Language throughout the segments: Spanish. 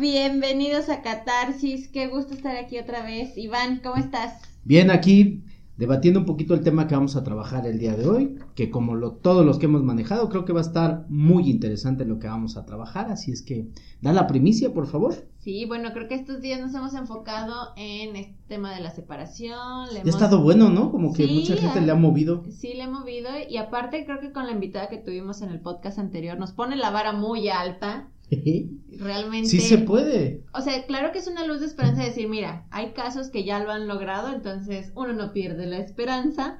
bienvenidos a Catarsis. Qué gusto estar aquí otra vez. Iván, ¿cómo estás? Bien, aquí debatiendo un poquito el tema que vamos a trabajar el día de hoy, que como lo, todos los que hemos manejado, creo que va a estar muy interesante lo que vamos a trabajar, así es que da la primicia, por favor. Sí, bueno, creo que estos días nos hemos enfocado en este tema de la separación. Le Ha estado bueno, ¿no? Como que mucha gente le ha movido. Sí, le ha movido y aparte creo que con la invitada que tuvimos en el podcast anterior nos pone la vara muy alta Realmente. Sí se puede. O sea, claro que es una luz de esperanza decir, mira, hay casos que ya lo han logrado, entonces uno no pierde la esperanza.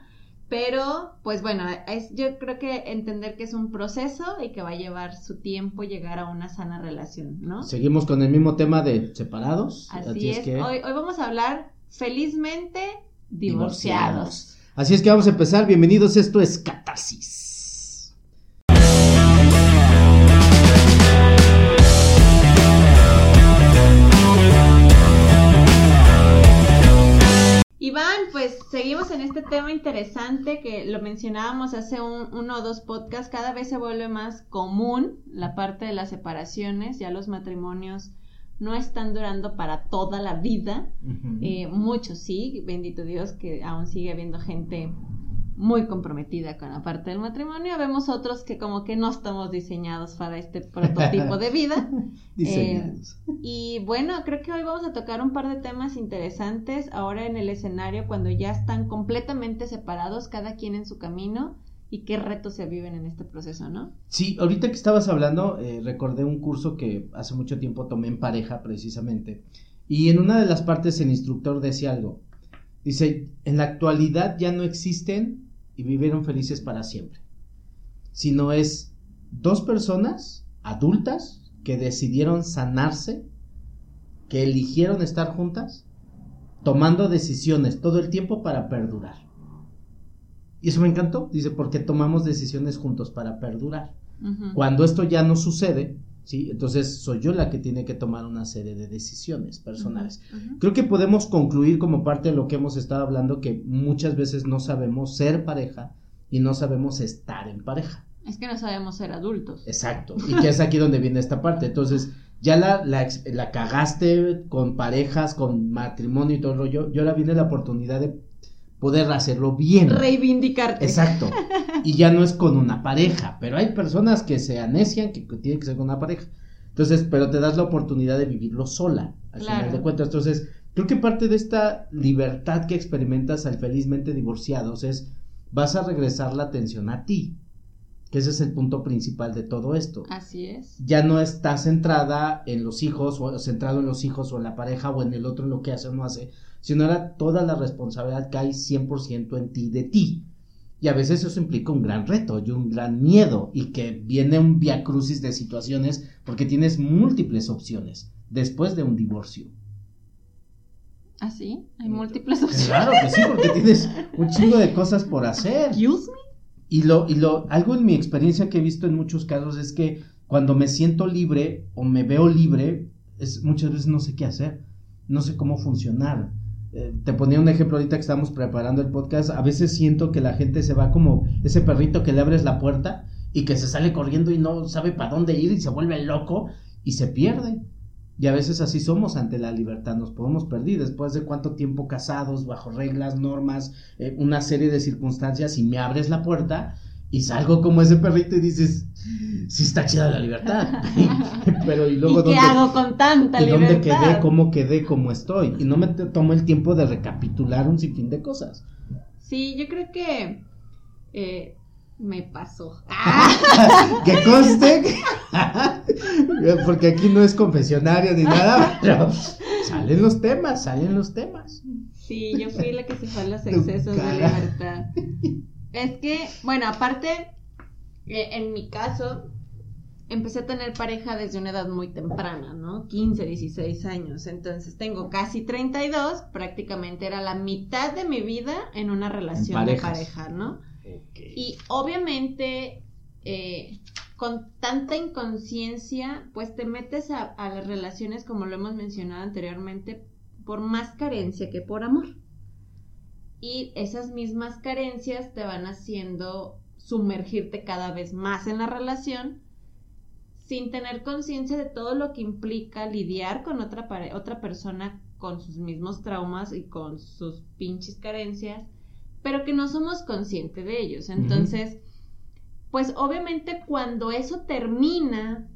Pero, pues bueno, es, yo creo que entender que es un proceso y que va a llevar su tiempo llegar a una sana relación, ¿no? Seguimos con el mismo tema de separados. Así, es. que... Hoy, hoy vamos a hablar felizmente divorciados. Así es que vamos a empezar. Bienvenidos, esto es Catarsis. Iván, pues seguimos en este tema interesante que lo mencionábamos hace uno o dos podcasts, cada vez se vuelve más común la parte de las separaciones, ya los matrimonios no están durando para toda la vida, eh, muchos sí, bendito Dios que aún sigue habiendo gente muy comprometida con la parte del matrimonio. Vemos otros que como que no estamos diseñados para este prototipo de vida. Eh, y bueno, creo que hoy vamos a tocar un par de temas interesantes ahora en el escenario cuando ya están completamente separados, cada quien en su camino. Y qué retos se viven en este proceso, ¿no? Sí, ahorita que estabas hablando, eh, recordé un curso que hace mucho tiempo tomé en pareja, precisamente. Y en una de las partes el instructor decía algo. Dice, en la actualidad ya no existen y vivieron felices para siempre, sino es dos personas adultas que decidieron sanarse, que eligieron estar juntas, tomando decisiones todo el tiempo para perdurar. Y eso me encantó, dice, porque tomamos decisiones juntos para perdurar. Cuando esto ya no sucede, ¿sí? Entonces soy yo la que tiene que tomar una serie de decisiones personales. Creo que podemos concluir como parte de lo que hemos estado hablando que muchas veces no sabemos ser pareja y no sabemos estar en pareja. Es que no sabemos ser adultos. Exacto. Y que es aquí donde viene esta parte. Entonces, ya la, la, cagaste con parejas, con matrimonio y todo el rollo. Y ahora viene la oportunidad de poder hacerlo bien. Reivindicarte. Exacto. Y ya no es con una pareja, pero hay personas que se anecian que, tiene que ser con una pareja. Entonces, pero te das la oportunidad de vivirlo sola, al final de cuentas. Entonces, creo que parte de esta libertad que experimentas al felizmente divorciados es, vas a regresar la atención a ti. Que ese es el punto principal de todo esto. Así es. Ya no estás centrada en los hijos, o centrado en los hijos, o en la pareja, o en el otro, en lo que hace o no hace, sino era toda la responsabilidad cae 100% en ti, de ti. Y a veces eso implica un gran reto y un gran miedo y que viene un viacrucis de situaciones porque tienes múltiples opciones después de un divorcio. ¿Ah, sí? ¿Hay múltiples opciones? Claro que sí, porque tienes un chingo de cosas por hacer. Excuse me. Y lo, y lo, algo en mi experiencia que he visto en muchos casos es que cuando me siento libre o me veo libre, es, muchas veces no sé qué hacer, no sé cómo funcionar. Eh, te ponía un ejemplo ahorita que estamos preparando el podcast, a veces siento que la gente se va como ese perrito que le abres la puerta y que se sale corriendo y no sabe para dónde ir y se vuelve loco y se pierde. Y a veces así somos ante la libertad, nos podemos perder después de cuánto tiempo casados, bajo reglas, normas, eh, una serie de circunstancias y me abres la puerta y salgo como ese perrito y dices, sí está chida la libertad. Pero y luego ¿Y qué hago con tanta ¿y libertad? ¿Dónde quedé? ¿Cómo quedé? ¿Cómo estoy? Y no me tomo el tiempo de recapitular un sinfín de cosas. Sí, yo creo que eh, me pasó. que conste, porque aquí no es confesionario ni nada, pero salen los temas, salen los temas. Sí, yo fui la que se fue a los excesos de libertad. Es que, bueno, aparte, eh, en mi caso, empecé a tener pareja desde una edad muy temprana, ¿no? 15, 16 años. Entonces tengo casi 32, prácticamente era la mitad de mi vida en una relación de pareja, ¿no? Y obviamente, eh, con tanta inconsciencia, pues te metes a las relaciones, como lo hemos mencionado anteriormente, por más carencia que por amor y esas mismas carencias te van haciendo sumergirte cada vez más en la relación sin tener conciencia de todo lo que implica lidiar con otra, otra persona con sus mismos traumas y con sus pinches carencias, pero que no somos conscientes de ellos. Entonces, pues obviamente cuando eso termina,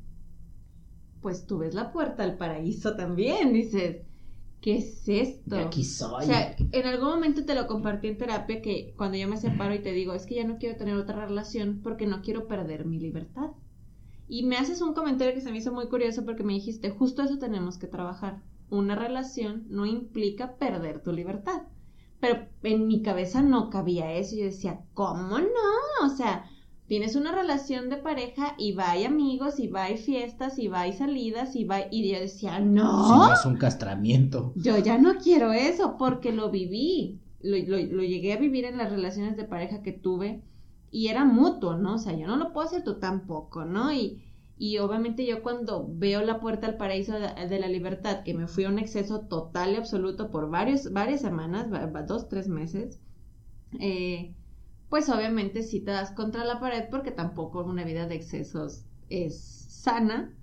pues tú ves la puerta al paraíso también, dices, ¿qué es esto? aquí soy. O sea, en algún momento te lo compartí en terapia que cuando yo me separo y te digo, es que ya no quiero tener otra relación porque no quiero perder mi libertad. Y me haces un comentario que se me hizo muy curioso porque me dijiste, justo eso tenemos que trabajar. Una relación no implica perder tu libertad. Pero en mi cabeza no cabía eso. Yo decía, ¿cómo no? O sea, tienes una relación de pareja y va hay amigos y va hay fiestas y va hay salidas y va y yo decía, no. Si no es un castramiento. Yo ya no quiero eso porque lo viví. Lo, lo llegué a vivir en las relaciones de pareja que tuve y era mutuo, ¿no? O sea, yo no lo puedo hacer tú tampoco, ¿no? Y, y obviamente yo cuando veo la puerta al paraíso de, la libertad, que me fui a un exceso total y absoluto por varios, varias semanas, dos, tres meses, eh, pues obviamente sí te das contra la pared porque tampoco una vida de excesos es sana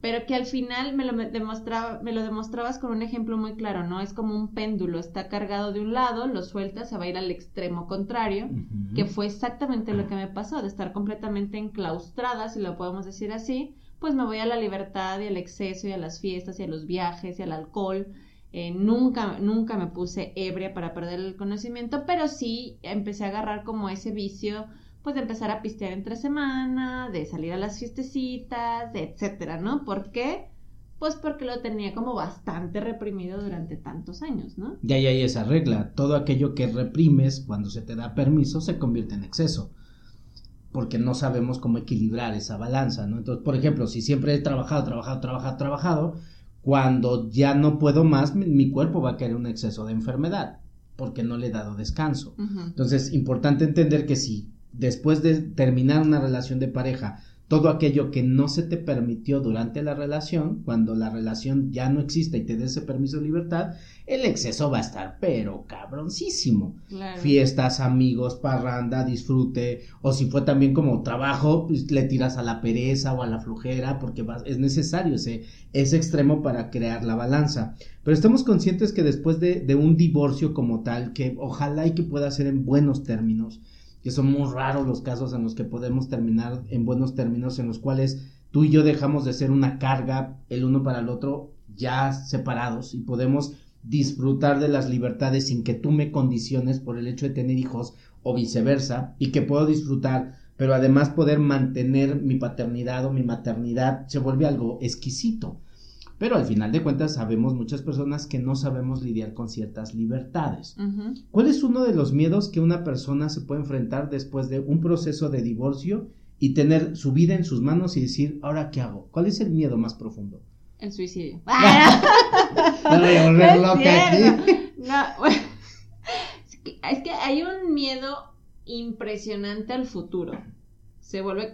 pero que al final me lo, demostraba, me lo demostrabas con un ejemplo muy claro, ¿no? Es como un péndulo, está cargado de un lado, lo sueltas, se va a ir al extremo contrario, que fue exactamente lo que me pasó, de estar completamente enclaustrada, si lo podemos decir así, pues me voy a la libertad y al exceso y a las fiestas y a los viajes y al alcohol. Eh, nunca, nunca me puse ebria para perder el conocimiento, pero sí empecé a agarrar como ese vicio pues de empezar a pistear entre semana, de salir a las fiestecitas, de etcétera, ¿no? ¿Por qué? Pues porque lo tenía como bastante reprimido durante tantos años, ¿no? Ya hay esa regla, todo aquello que reprimes cuando se te da permiso se convierte en exceso, porque no sabemos cómo equilibrar esa balanza, ¿no? Entonces, por ejemplo, si siempre he trabajado, trabajado, trabajado, trabajado, cuando ya no puedo más, mi, cuerpo va a caer en un exceso de enfermedad, porque no le he dado descanso. Entonces, importante entender que si después de terminar una relación de pareja, todo aquello que no se te permitió durante la relación, cuando la relación ya no existe y te dé ese permiso de libertad, el exceso va a estar pero cabroncísimo. Fiestas, amigos, parranda, disfrute, o si fue también como trabajo, pues le tiras a la pereza o a la flujera porque es necesario ese, ese extremo para crear la balanza. Pero estamos conscientes que después de, de un divorcio como tal, que ojalá y que pueda ser en buenos términos, que son muy raros los casos en los que podemos terminar en buenos términos, en los cuales tú y yo dejamos de ser una carga el uno para el otro, ya separados, y podemos disfrutar de las libertades sin que tú me condiciones por el hecho de tener hijos o viceversa, y que puedo disfrutar, pero además poder mantener mi paternidad o mi maternidad, se vuelve algo exquisito. Pero al final de cuentas sabemos muchas personas que no sabemos lidiar con ciertas libertades. ¿Cuál es uno de los miedos que una persona se puede enfrentar después de un proceso de divorcio y tener su vida en sus manos y decir, ahora qué hago? ¿Cuál es el miedo más profundo? El suicidio. no, es que hay un miedo impresionante al futuro. Se vuelve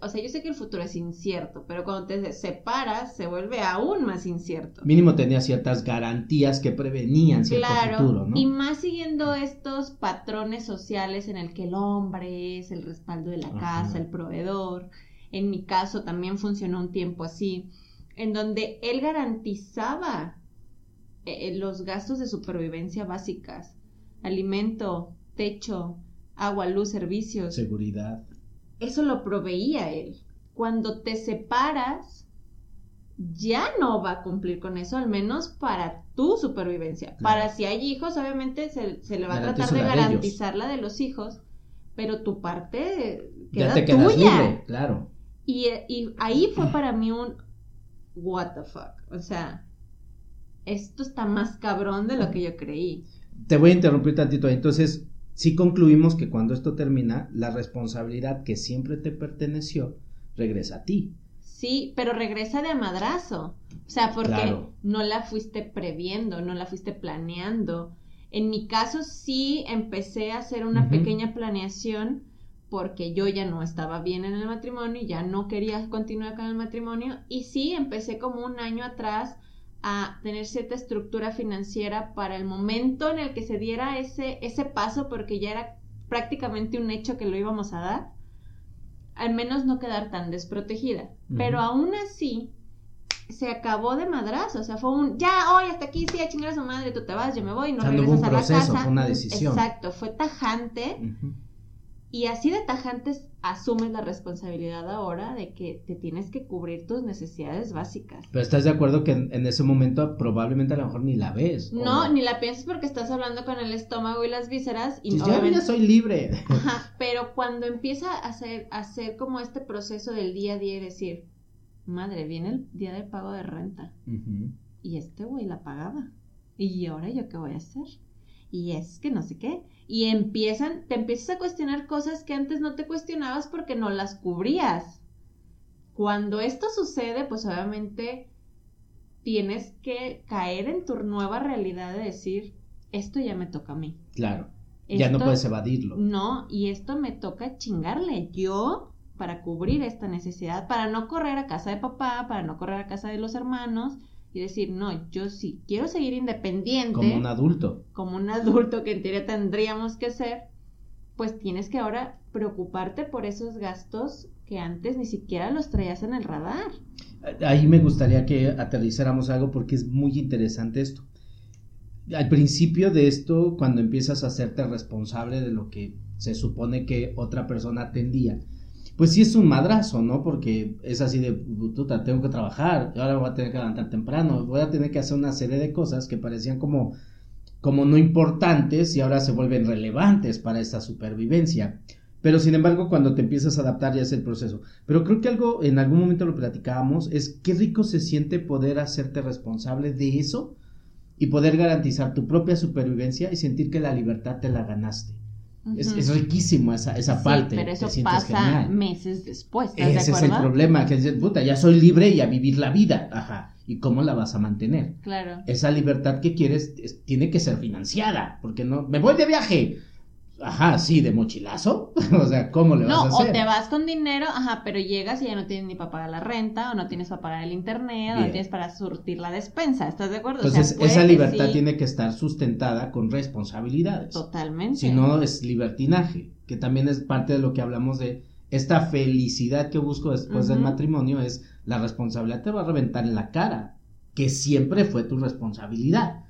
o sea, yo sé que el futuro es incierto, pero cuando te separas se vuelve aún más incierto. Mínimo tenía ciertas garantías que prevenían cierto futuro, ¿no? Y más siguiendo estos patrones sociales en el que el hombre es el respaldo de la casa, el proveedor. En mi caso también funcionó un tiempo así, en donde él garantizaba eh, eh, los gastos de supervivencia básicas, alimento, techo, agua, luz, servicios. Seguridad eso lo proveía él. Cuando te separas, ya no va a cumplir con eso, al menos para tu supervivencia. Para si hay hijos, obviamente se, le va a tratar de garantizar la de los hijos, pero tu parte queda ya te tuya. claro. Y, y ahí fue para mí un what the fuck. O sea, esto está más cabrón de lo que yo creí. Te voy a interrumpir tantito. Entonces, si concluimos que cuando esto termina, la responsabilidad que siempre te perteneció regresa a ti. Sí, pero regresa de madrazo. O sea, porque no la fuiste previendo, no la fuiste planeando. En mi caso sí empecé a hacer una pequeña planeación porque yo ya no estaba bien en el matrimonio, ya no quería continuar con el matrimonio y sí empecé como un año atrás a tener cierta estructura financiera para el momento en el que se diera ese, ese paso, porque ya era prácticamente un hecho que lo íbamos a dar, al menos no quedar tan desprotegida. Pero aún así, se acabó de madrazo, o sea, fue un, ya, hoy hasta aquí, sí, a chingar a su madre, tú te vas, yo me voy, no regresas a la casa. Fue una decisión. Exacto, fue tajante. Y así de tajantes asumes la responsabilidad ahora de que te tienes que cubrir tus necesidades básicas. Pero estás de acuerdo que en, ese momento probablemente a lo mejor ni la ves. No, ni la piensas porque estás hablando con el estómago y las vísceras y no. Ya, soy libre. Ajá, pero cuando empieza a hacer, a hacer como este proceso del día a día y decir, madre, viene el día del pago de renta. Y este güey la pagaba. ¿Y ahora yo qué voy a hacer? Y es que no sé qué. Y empiezan, te empiezas a cuestionar cosas que antes no te cuestionabas porque no las cubrías. Cuando esto sucede, pues obviamente tienes que caer en tu nueva realidad de decir, esto ya me toca a mí. Claro. ya no puedes evadirlo. No, y esto me toca chingarle. Yo para cubrir esta necesidad, para no correr a casa de papá, para no correr a casa de los hermanos y decir, no, yo sí quiero seguir independiente. Como un adulto. Como un adulto que en teoría tendríamos que ser, pues tienes que ahora preocuparte por esos gastos que antes ni siquiera los traías en el radar. Ahí me gustaría que aterrizáramos algo porque es muy interesante esto. Al principio de esto, cuando empiezas a hacerte responsable de lo que se supone que otra persona atendía, pues sí es un madrazo, ¿no? Porque es así de, puta, tengo que trabajar, ahora voy a tener que levantar temprano, voy a tener que hacer una serie de cosas que parecían como, como no importantes y ahora se vuelven relevantes para esta supervivencia. Pero sin embargo, cuando te empiezas a adaptar ya es el proceso. Pero creo que algo, en algún momento lo platicábamos, es qué rico se siente poder hacerte responsable de eso y poder garantizar tu propia supervivencia y sentir que la libertad te la ganaste es, riquísimo esa, esa parte. Pero eso pasa meses después. Ese es el problema, que dices, puta, ya soy libre y a vivir la vida. Ajá. ¿Y cómo la vas a mantener? Claro. Esa libertad que quieres tiene que ser financiada, porque no, me voy de viaje. Ajá, sí, de mochilazo. o sea, ¿cómo le vas a hacer? No, o te vas con dinero, ajá, pero llegas y ya no tienes ni para pagar la renta, o no tienes para pagar el internet, o no tienes para surtir la despensa. ¿Estás de acuerdo? Entonces, esa libertad tiene que estar sustentada con responsabilidades. Totalmente. Si no, es libertinaje, que también es parte de lo que hablamos de esta felicidad que busco después del matrimonio, es la responsabilidad te va a reventar en la cara, que siempre fue tu responsabilidad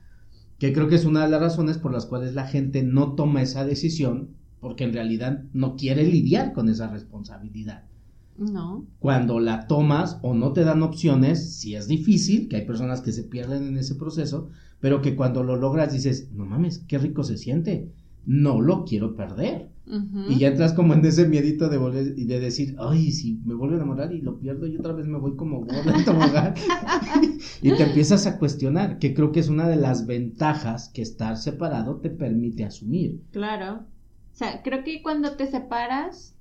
que creo que es una de las razones por las cuales la gente no toma esa decisión, porque en realidad no quiere lidiar con esa responsabilidad. No. Cuando la tomas o no te dan opciones, si es difícil, que hay personas que se pierden en ese proceso, pero que cuando lo logras dices, no mames, qué rico se siente, no lo quiero perder. Y ya entras como en ese miedito de volver y de decir, ay, si me vuelvo a enamorar y lo pierdo y otra vez me voy como gorda en y te empiezas a cuestionar, que creo que es una de las ventajas que estar separado te permite asumir. Claro. O sea, creo que cuando te separas,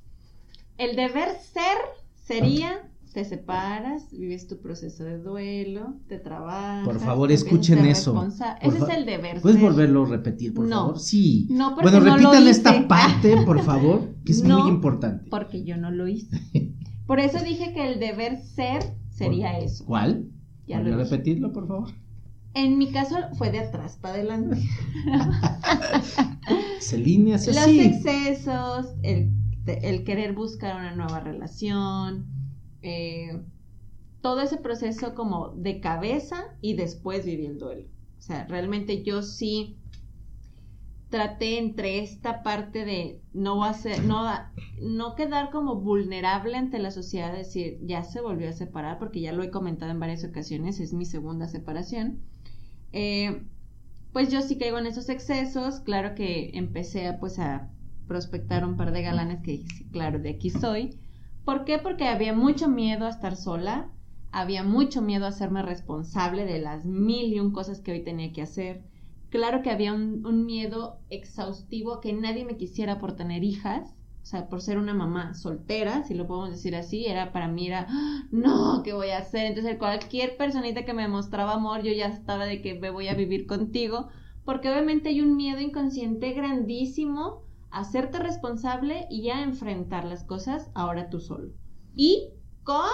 el deber ser sería te separas, vives tu proceso de duelo, te trabajas. Por favor, escuchen eso. Ese es el deber. ¿Puedes volverlo a repetir, por favor? Sí. No, bueno, repitan esta parte, por favor, que es muy importante. Porque yo no lo hice. Por eso dije que el deber ser sería eso. ¿Cuál? Ya a repetirlo, por favor? En mi caso fue de atrás para adelante. Se línea Los excesos, el, el querer buscar una nueva relación, eh, todo ese proceso como de cabeza y después viví el duelo. O sea, realmente yo sí traté entre esta parte de no hacer, no, no quedar como vulnerable ante la sociedad, decir, ya se volvió a separar, porque ya lo he comentado en varias ocasiones, es mi segunda separación. Eh, pues yo sí caigo en esos excesos, claro que empecé a, pues a prospectar un par de galanes que claro, de aquí soy, ¿Por qué? Porque había mucho miedo a estar sola, había mucho miedo a hacerme responsable de las mil y un cosas que hoy tenía que hacer. Claro que había un, miedo exhaustivo que nadie me quisiera por tener hijas, o sea, por ser una mamá soltera, si lo podemos decir así, era para mí era, ¡Ah! no, ¿qué voy a hacer? Entonces cualquier personita que me mostraba amor, yo ya estaba de que me voy a vivir contigo, porque obviamente hay un miedo inconsciente grandísimo hacerte responsable y ya enfrentar las cosas ahora tú solo. Y con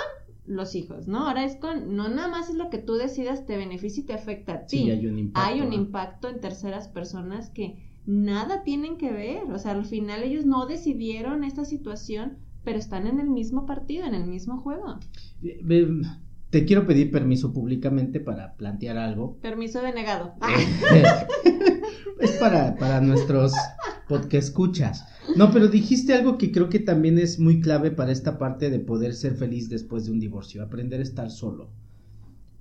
los hijos, ¿no? Ahora es con, no nada más es lo que tú decidas te beneficia y te afecta a ti. Sí, hay un impacto. Hay un impacto en terceras personas que nada tienen que ver, o sea, al final ellos no decidieron esta situación, pero están en el mismo partido, en el mismo juego. Te quiero pedir permiso públicamente para plantear algo. Permiso denegado. es para, para nuestros podcast escuchas. No, pero dijiste algo que creo que también es muy clave para esta parte de poder ser feliz después de un divorcio, aprender a estar solo.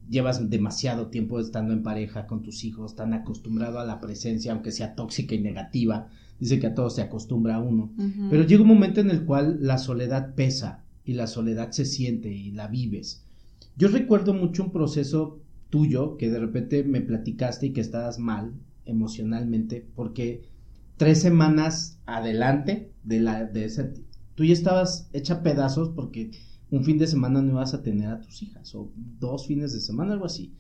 Llevas demasiado tiempo estando en pareja con tus hijos, tan acostumbrado a la presencia, aunque sea tóxica y negativa. Dice que a todos se acostumbra uno. Pero llega un momento en el cual la soledad pesa y la soledad se siente y la vives. Yo recuerdo mucho un proceso tuyo que de repente me platicaste y que estabas mal emocionalmente porque tres semanas adelante de la de ese tú ya estabas hecha pedazos porque un fin de semana no ibas a tener a tus hijas o dos fines de semana algo así.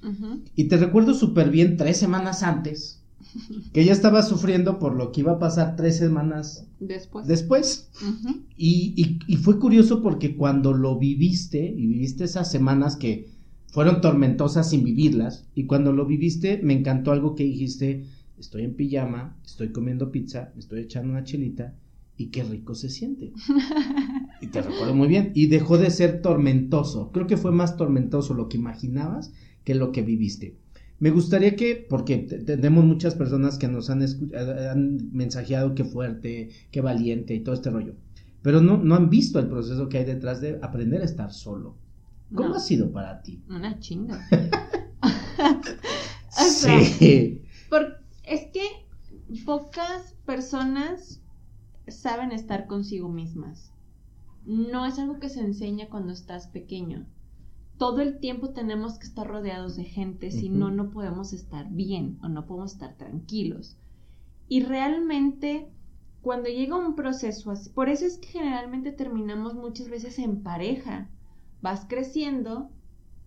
Y te recuerdo súper bien tres semanas antes que ella estaba sufriendo por lo que iba a pasar tres semanas después. Después. y, y, fue curioso porque cuando lo viviste y viviste esas semanas que fueron tormentosas sin vivirlas, y cuando lo viviste me encantó algo que dijiste, estoy en pijama, estoy comiendo pizza, me estoy echando una chelita y qué rico se siente. y te recuerdo muy bien. Y dejó de ser tormentoso. Creo que fue más tormentoso lo que imaginabas que lo que viviste. Me gustaría que, porque tenemos muchas personas que nos han, han mensajeado qué fuerte, qué valiente y todo este rollo, pero no, no han visto el proceso que hay detrás de aprender a estar solo. ¿Cómo ha sido para ti? Una chinga. sí. es que pocas personas saben estar consigo mismas. No es algo que se enseña cuando estás pequeño todo el tiempo tenemos que estar rodeados de gente, si no, no podemos estar bien o no podemos estar tranquilos. Y realmente, cuando llega un proceso así, por eso es que generalmente terminamos muchas veces en pareja. Vas creciendo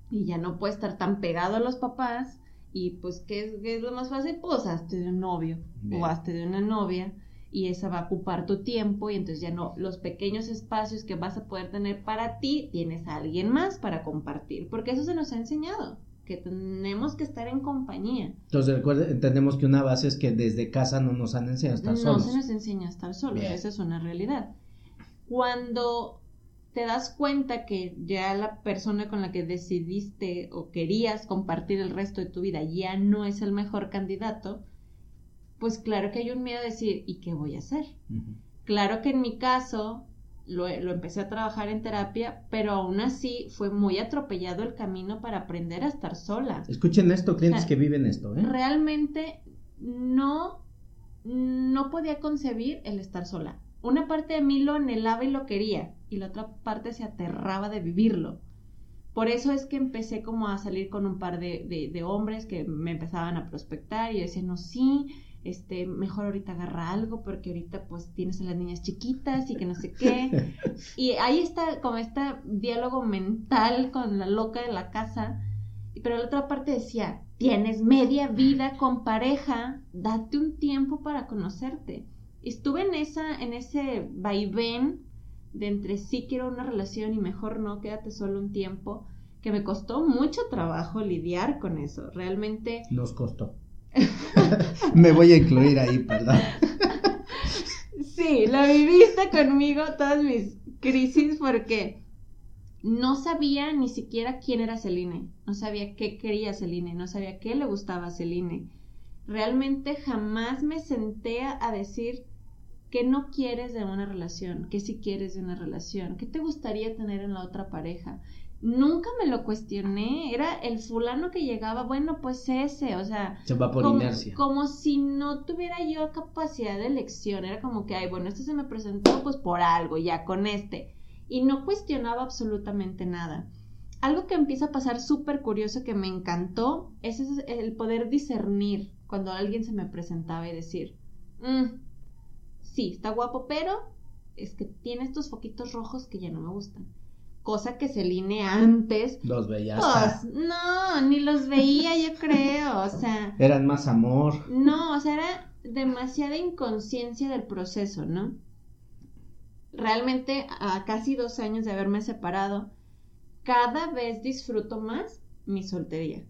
y ya no puedes estar tan pegado a los papás y pues, ¿qué es, lo más fácil? Pues hazte de un novio o hazte de una novia y esa va a ocupar tu tiempo y entonces ya no, los pequeños espacios que vas a poder tener para ti, tienes a alguien más para compartir, porque eso se nos ha enseñado, que tenemos que estar en compañía. Entonces recuerda, entendemos que una base es que desde casa no nos han enseñado a estar solos. No se nos enseña a estar solos, esa es una realidad. Cuando te das cuenta que ya la persona con la que decidiste o querías compartir el resto de tu vida ya no es el mejor candidato, pues claro que hay un miedo de decir, ¿y qué voy a hacer? Claro que en mi caso lo, empecé a trabajar en terapia, pero aún así fue muy atropellado el camino para aprender a estar sola. Escuchen esto, clientes que viven esto. ¿eh? Realmente no, no podía concebir el estar sola. Una parte de mí lo anhelaba y lo quería, y la otra parte se aterraba de vivirlo. Por eso es que empecé como a salir con un par de, de hombres que me empezaban a prospectar y decían, no, sí, este, mejor ahorita agarra algo porque ahorita pues tienes a las niñas chiquitas y que no sé qué. Y ahí está como este diálogo mental con la loca de la casa. Pero la otra parte decía, tienes media vida con pareja, date un tiempo para conocerte. Estuve en esa, en ese vaivén de entre sí quiero una relación y mejor no, quédate solo un tiempo, que me costó mucho trabajo lidiar con eso. Realmente. Nos costó. Me voy a incluir ahí, perdón. Sí, lo viviste conmigo todas mis crisis porque no sabía ni siquiera quién era Celine, no sabía qué quería Celine, no sabía qué le gustaba a Celine. Realmente jamás me senté a decir qué no quieres de una relación, qué sí quieres de una relación, qué te gustaría tener en la otra pareja nunca me lo cuestioné, era el fulano que llegaba, bueno, pues ese, o sea, se va por como, inercia. Como si no tuviera yo capacidad de elección, era como que, ay, bueno, este se me presentó pues por algo, ya con este, y no cuestionaba absolutamente nada. Algo que empieza a pasar súper curioso que me encantó es el poder discernir cuando alguien se me presentaba y decir, mm, sí, está guapo, pero es que tiene estos foquitos rojos que ya no me gustan cosa que Celine antes. Los veía. Pues, no, ni los veía, yo creo, o sea. Eran más amor. No, o sea, era demasiada inconsciencia del proceso, ¿no? Realmente, a casi dos años de haberme separado, cada vez disfruto más mi soltería.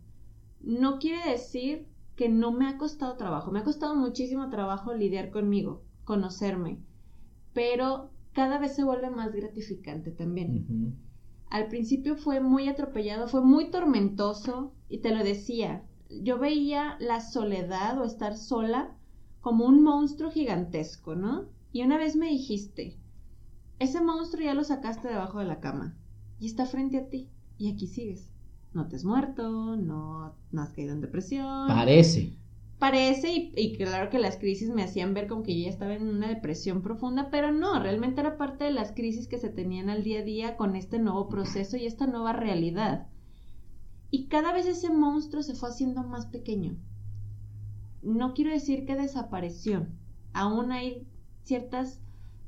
No quiere decir que no me ha costado trabajo, me ha costado muchísimo trabajo lidiar conmigo, conocerme, pero cada vez se vuelve más gratificante también. Al principio fue muy atropellado, fue muy tormentoso y te lo decía, yo veía la soledad o estar sola como un monstruo gigantesco, ¿no? Y una vez me dijiste, ese monstruo ya lo sacaste debajo de la cama y está frente a ti y aquí sigues. No te has muerto, no, no has caído en depresión. Parece parece y, claro que las crisis me hacían ver como que yo ya estaba en una depresión profunda, pero no, realmente era parte de las crisis que se tenían al día a día con este nuevo proceso y esta nueva realidad. Y cada vez ese monstruo se fue haciendo más pequeño. No quiero decir que desapareció, aún hay ciertas,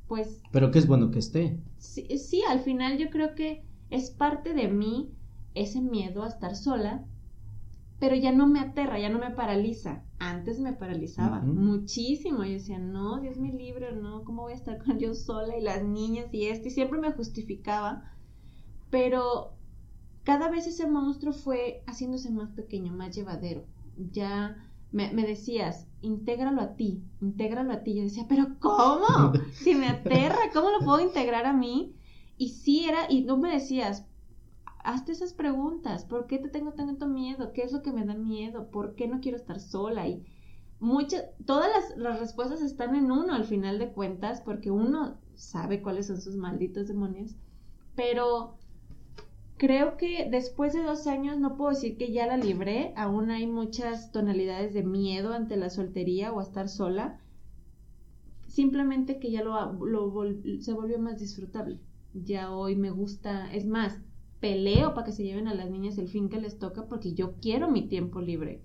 pues... Pero que es bueno que esté. Sí, sí, al final yo creo que es parte de mí ese miedo a estar sola, pero ya no me aterra, ya no me paraliza. Antes me paralizaba muchísimo. Yo decía, no, Dios me libre, no, ¿cómo voy a estar con yo sola y las niñas y esto? Y siempre me justificaba. Pero cada vez ese monstruo fue haciéndose más pequeño, más llevadero. Ya me, decías, intégralo a ti, intégralo a ti. Yo decía, pero ¿cómo? Si me aterra, ¿cómo lo puedo integrar a mí? Y sí era, y tú me decías, hazte esas preguntas. ¿Por qué te tengo tanto miedo? ¿Qué es lo que me da miedo? ¿Por qué no quiero estar sola? Y muchas, todas las, respuestas están en uno al final de cuentas, porque uno sabe cuáles son sus malditos demonios. Pero creo que después de dos años no puedo decir que ya la libré. Aún hay muchas tonalidades de miedo ante la soltería o a estar sola. Simplemente que ya lo, se volvió más disfrutable. Ya hoy me gusta, es más, peleo para que se lleven a las niñas el fin que les toca porque yo quiero mi tiempo libre.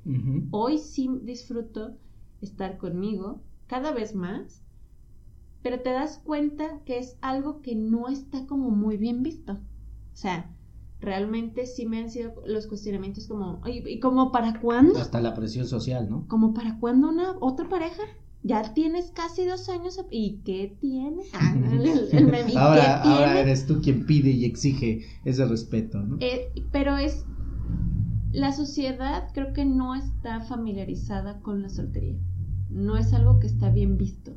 Hoy sí disfruto estar conmigo cada vez más, pero te das cuenta que es algo que no está como muy bien visto. O sea, realmente sí me han sido los cuestionamientos como, ¿y como para cuándo? Hasta la presión social, ¿no? Como para cuándo una otra pareja ya tienes casi dos años y ¿qué tiene? Ah, ahora, ahora eres tú quien pide y exige ese respeto, ¿no? Eh, pero es la sociedad creo que no está familiarizada con la soltería. No es algo que está bien visto.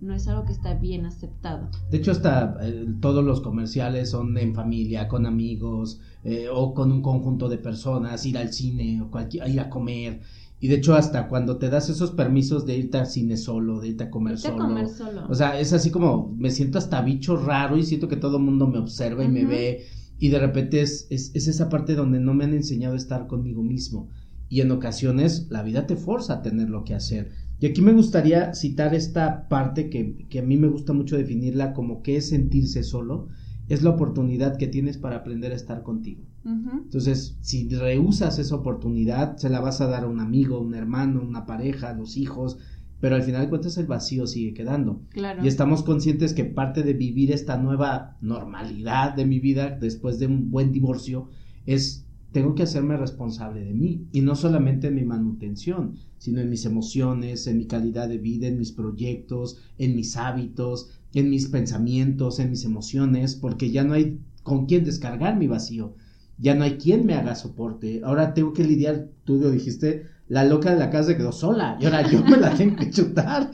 No es algo que está bien aceptado. De hecho, hasta eh, todos los comerciales son en familia, con amigos, eh, o con un conjunto de personas, ir al cine, o cualquier, ir a comer y de hecho, hasta cuando te das esos permisos de irte al cine solo, de irte a comer, solo, comer solo. O sea, es así como me siento hasta bicho raro y siento que todo el mundo me observa y me ve. Y de repente es, es, esa parte donde no me han enseñado a estar conmigo mismo. Y en ocasiones la vida te forza a tener lo que hacer. Y aquí me gustaría citar esta parte que, que a mí me gusta mucho definirla como que es sentirse solo. Es la oportunidad que tienes para aprender a estar contigo. Entonces, si rehusas esa oportunidad, se la vas a dar a un amigo, un hermano, una pareja, a los hijos, pero al final de cuentas el vacío sigue quedando. Y estamos conscientes que parte de vivir esta nueva normalidad de mi vida después de un buen divorcio es tengo que hacerme responsable de mí y no solamente en mi manutención, sino en mis emociones, en mi calidad de vida, en mis proyectos, en mis hábitos, en mis pensamientos, en mis emociones, porque ya no hay con quién descargar mi vacío ya no hay quien me haga soporte. Ahora tengo que lidiar, tú lo dijiste, la loca de la casa se quedó sola. Y ahora yo me la tengo que chutar.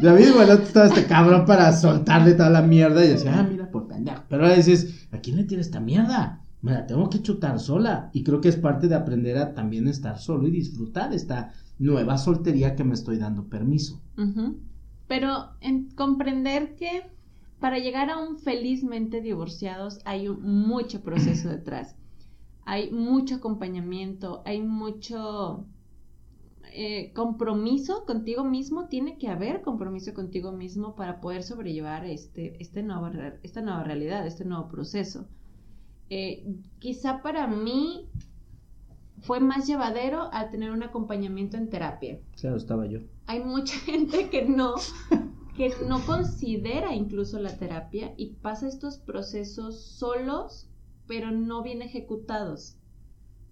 El otro estaba este cabrón para soltarle toda la mierda y decía, ah, mira, por pendejo. Pero ahora dices, ¿a quién le tiene esta mierda? Me la tengo que chutar sola. Y creo que es parte de aprender a también estar solo y disfrutar esta nueva soltería que me estoy dando permiso. Pero en comprender que para llegar a un felizmente divorciados hay mucho proceso detrás hay mucho acompañamiento, hay mucho eh, compromiso contigo mismo, tiene que haber compromiso contigo mismo para poder sobrellevar este, este nuevo, esta nueva realidad, este nuevo proceso. Eh, quizá para mí fue más llevadero al tener un acompañamiento en terapia. Claro, estaba yo. Hay mucha gente que no, que no considera incluso la terapia y pasa estos procesos solos pero no bien ejecutados.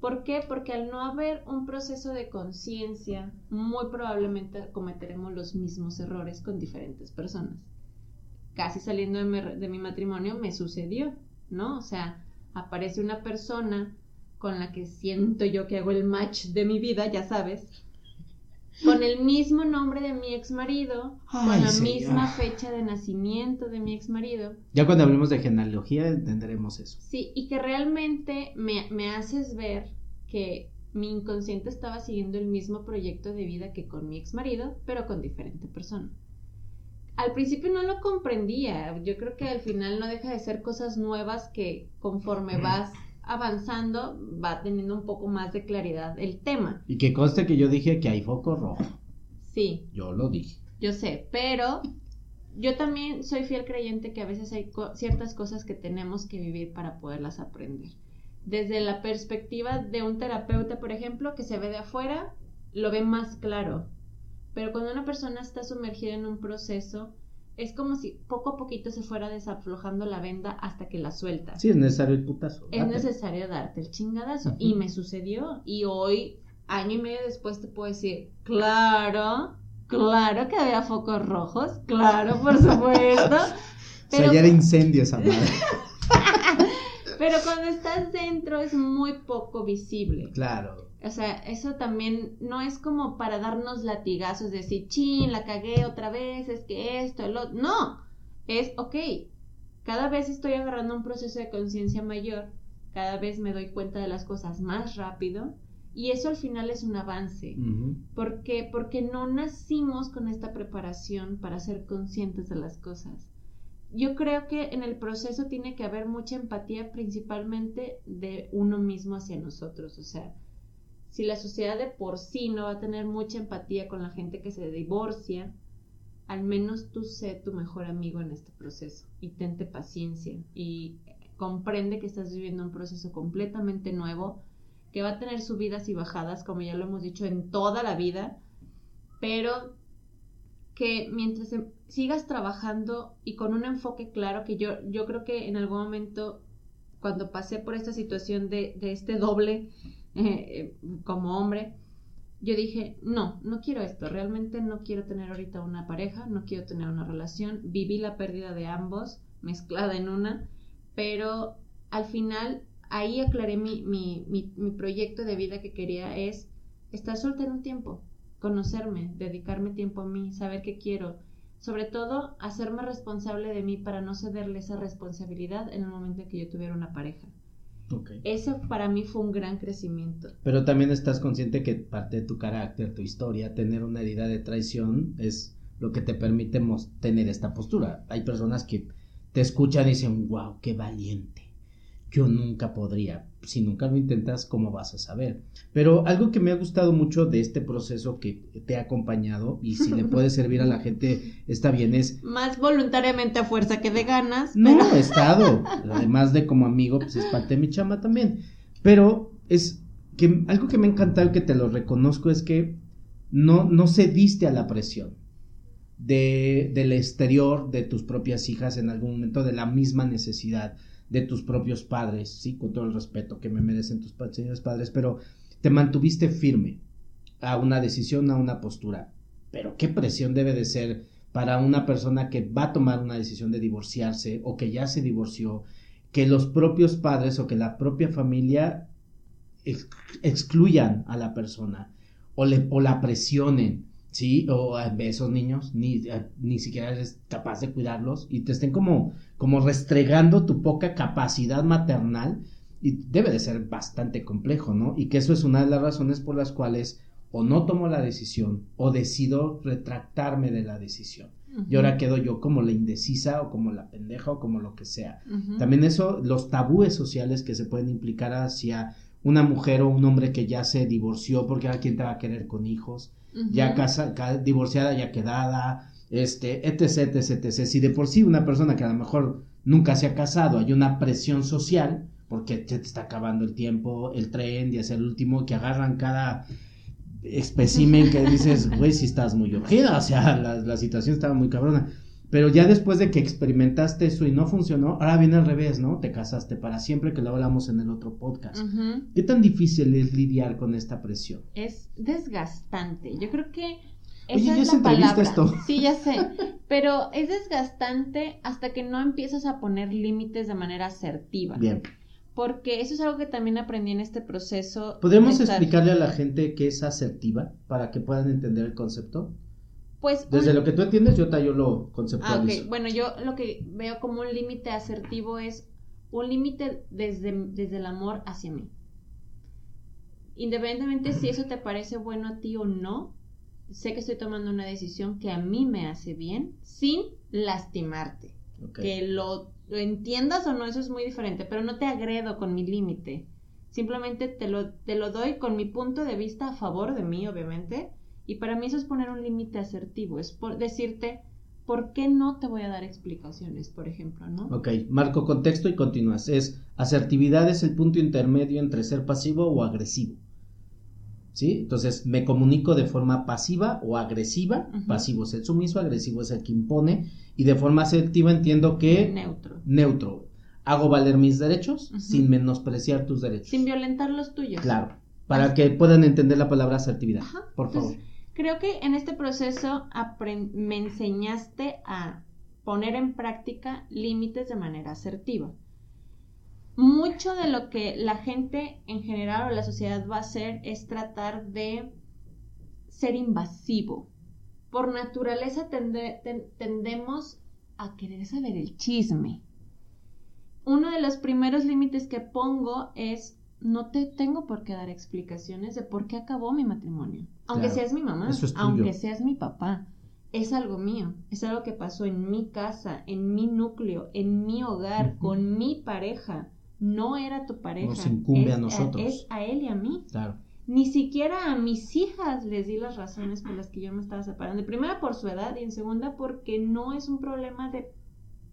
¿Por qué? Porque al no haber un proceso de conciencia, muy probablemente cometeremos los mismos errores con diferentes personas. Casi saliendo de mi, matrimonio me sucedió, ¿no? O sea, aparece una persona con la que siento yo que hago el match de mi vida, ya sabes, con el mismo nombre de mi ex marido, con la señor. misma fecha de nacimiento de mi ex marido. Ya cuando hablemos de genealogía entenderemos eso. Sí, y que realmente me, me haces ver que mi inconsciente estaba siguiendo el mismo proyecto de vida que con mi ex marido, pero con diferente persona. Al principio no lo comprendía, yo creo que al final no deja de ser cosas nuevas que conforme vas avanzando va teniendo un poco más de claridad el tema. Y que conste que yo dije que hay foco rojo. Sí, Yo lo dije. yo sé, pero yo también soy fiel creyente que a veces hay co- ciertas cosas que tenemos que vivir para poderlas aprender. Desde la perspectiva de un terapeuta, por ejemplo, que se ve de afuera, lo ve más claro. Pero cuando una persona está sumergida en un proceso, es como si poco a poquito se fuera desaflojando la venda hasta que la suelta. Sí, es necesario el putazo. Es date. necesario darte el chingadazo. Y me sucedió. Y hoy, año y medio después, te puedo decir, claro, claro que había focos rojos, claro, por supuesto. O sea, ya era incendio esa madre. pero cuando estás dentro es muy poco visible. claro. O sea, eso también no es como para darnos latigazos, decir, chin, la cagué otra vez, es que esto, el otro. No, es, ok, cada vez estoy agarrando un proceso de conciencia mayor, cada vez me doy cuenta de las cosas más rápido y eso al final es un avance. Ujú. ¿Por qué? Porque no nacimos con esta preparación para ser conscientes de las cosas. Yo creo que en el proceso tiene que haber mucha empatía principalmente de uno mismo hacia nosotros. O sea, si la sociedad de por sí no va a tener mucha empatía con la gente que se divorcia, al menos tú sé tu mejor amigo en este proceso y tente paciencia y comprende que estás viviendo un proceso completamente nuevo que va a tener subidas y bajadas, como ya lo hemos dicho en toda la vida, pero que mientras em- sigas trabajando y con un enfoque claro, que yo, yo creo que en algún momento, cuando pasé por esta situación de, de este doble eh, como hombre, yo dije, no, no quiero esto, realmente no quiero tener ahorita una pareja, no quiero tener una relación, viví la pérdida de ambos mezclada en una, pero al final ahí aclaré mi, mi, mi, proyecto de vida que quería es estar soltera un tiempo, conocerme, dedicarme tiempo a mí, saber qué quiero, sobre todo hacerme responsable de mí para no cederle esa responsabilidad en el momento en que yo tuviera una pareja. Ese para mí fue un gran crecimiento. Pero también estás consciente que parte de tu carácter, tu historia, tener una herida de traición es lo que te permite tener esta postura. Hay personas que te escuchan y dicen, wow, qué valiente. Yo nunca podría. Si nunca lo intentas, ¿cómo vas a saber? Pero algo que me ha gustado mucho de este proceso que te ha acompañado y si le puede servir a la gente, está bien, es Más voluntariamente a fuerza que de ganas. no, he estado. Además de como amigo, pues es parte de mi chama también. Pero es que algo que me ha encantado que te lo reconozco es que no, no cediste a la presión de, del exterior, de tus propias hijas en algún momento, de la misma necesidad de tus propios padres, sí, con todo el respeto que me merecen tus señores padres, pero te mantuviste firme a una decisión, a una postura. Pero qué presión debe de ser para una persona que va a tomar una decisión de divorciarse o que ya se divorció, que los propios padres o que la propia familia ex- excluyan a la persona o, le, o la presionen, ¿sí? O a esos niños ni, a- ni siquiera eres capaz de cuidarlos y te estén como, como restregando tu poca capacidad maternal y debe de ser bastante complejo, ¿no? Y que eso es una de las razones por las cuales o no tomo la decisión o decido retractarme de la decisión. Y ahora quedo yo como la indecisa o como la pendeja o como lo que sea. También eso, los tabúes sociales que se pueden implicar hacia una mujer o un hombre que ya se divorció porque a quién te va a querer con hijos, Ya casa, ca- divorciada, ya quedada, este, etc, etc, etc. Si de por sí una persona que a lo mejor nunca se ha casado, hay una presión social, porque te, te está acabando el tiempo, el tren, y es el último que agarran cada especimen que dices, güey, si estás muy urgida, o sea, la, la situación estaba muy cabrona. Pero ya después de que experimentaste eso y no funcionó, ahora viene al revés, ¿no? Te casaste para siempre, que lo hablamos en el otro podcast. ¿Qué tan difícil es lidiar con esta presión? Es desgastante. Yo creo que esa Oye, ya es se la entrevista palabra. esto. Sí, ya sé. Pero es desgastante hasta que no empiezas a poner límites de manera asertiva. Bien. porque eso es algo que también aprendí en este proceso. ¿Podemos explicarle a la gente qué es asertiva para que puedan entender el concepto? Pues desde lo que tú entiendes, yo, yo lo conceptualizo. Ah, Bueno, yo lo que veo como un límite asertivo es un límite desde, desde el amor hacia mí. Independientemente si eso te parece bueno a ti o no, sé que estoy tomando una decisión que a mí me hace bien sin lastimarte. Que lo, entiendas o no, eso es muy diferente, pero no te agredo con mi límite. Simplemente te lo, te lo doy con mi punto de vista a favor de mí, obviamente. Y para mí eso es poner un límite asertivo, es por decirte, ¿por qué no te voy a dar explicaciones, por ejemplo, no? Ok, marco contexto y continúas. Es asertividad es el punto intermedio entre ser pasivo o agresivo. ¿sí? Entonces me comunico de forma pasiva o agresiva, pasivo es el sumiso, agresivo es el que impone, y de forma asertiva entiendo que... Neutro. Neutro. Hago valer mis derechos sin menospreciar tus derechos. Sin violentar los tuyos. Claro, para que puedan entender la palabra asertividad, por favor. Creo que en este proceso me enseñaste a poner en práctica límites de manera asertiva mucho de lo que la gente en general o la sociedad va a hacer es tratar de ser invasivo. Por naturaleza tendemos a querer saber el chisme. Uno de los primeros límites que pongo es no te tengo por qué dar explicaciones de por qué acabó mi matrimonio. Aunque seas mi mamá, aunque seas mi papá. Es algo mío, es algo que pasó en mi casa, en mi núcleo, en mi hogar, con mi pareja no era tu pareja. Nos incumbe a nosotros. Es a él y a mí. Claro. Ni siquiera a mis hijas les di las razones por las que yo me estaba separando. En primera por su edad y en segunda porque no es un problema de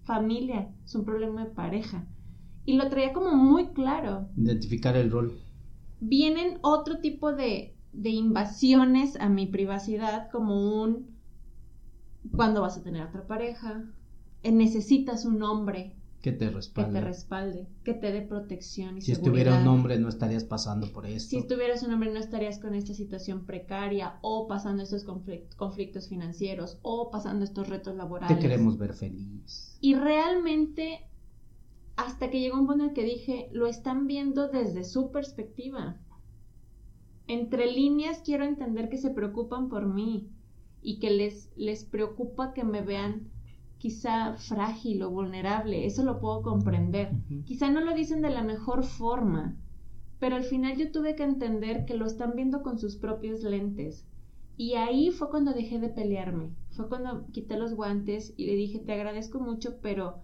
familia, es un problema de pareja. Y lo traía como muy claro. Identificar el rol. Vienen otro tipo de, de invasiones a mi privacidad como un cuando vas a tener otra pareja, necesitas un hombre que te respalde. Que te respalde, que te dé protección y Si estuviera un hombre no estarías pasando por esto. Si estuvieras un hombre no estarías con esta situación precaria o pasando estos conflictos financieros o pasando estos retos laborales. Te queremos ver feliz. Y realmente hasta que llegó un punto en el que dije, lo están viendo desde su perspectiva. Entre líneas quiero entender que se preocupan por mí y que les, les preocupa que me vean quizá frágil o vulnerable, eso lo puedo comprender. Quizá no lo dicen de la mejor forma, pero al final yo tuve que entender que lo están viendo con sus propios lentes. Y ahí fue cuando dejé de pelearme, fue cuando quité los guantes y le dije, te agradezco mucho, pero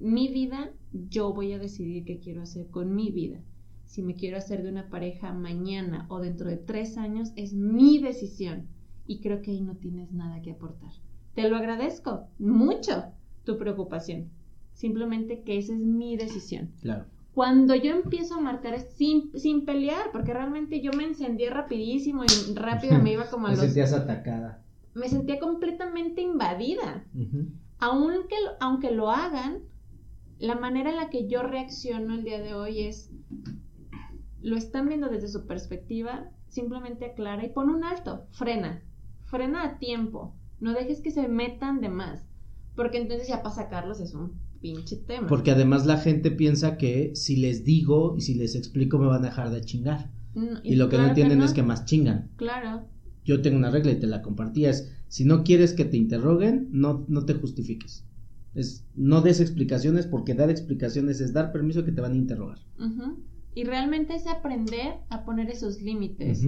mi vida, yo voy a decidir qué quiero hacer con mi vida. Si me quiero hacer de una pareja mañana o dentro de tres años, es mi decisión. Y creo que ahí no tienes nada que aportar. Te lo agradezco mucho tu preocupación. Simplemente que esa es mi decisión. Claro. Cuando yo empiezo a marcar sin, sin pelear, porque realmente yo me encendía rapidísimo y rápido me iba como a me los... sentías atacada. Me sentía completamente invadida. aunque, aunque lo hagan, la manera en la que yo reacciono el día de hoy es, lo están viendo desde su perspectiva, simplemente aclara y pone un alto, frena, frena a tiempo. No dejes que se metan de más. Porque entonces ya para sacarlos es un pinche tema. Porque además la gente piensa que si les digo y si les explico me van a dejar de chingar. y, lo que no entienden es que más chingan. Claro. Yo tengo una regla y te la compartí. Es, si no quieres que te interroguen, no, no te justifiques. Es, no des explicaciones porque dar explicaciones es dar permiso que te van a interrogar. Y realmente es aprender a poner esos límites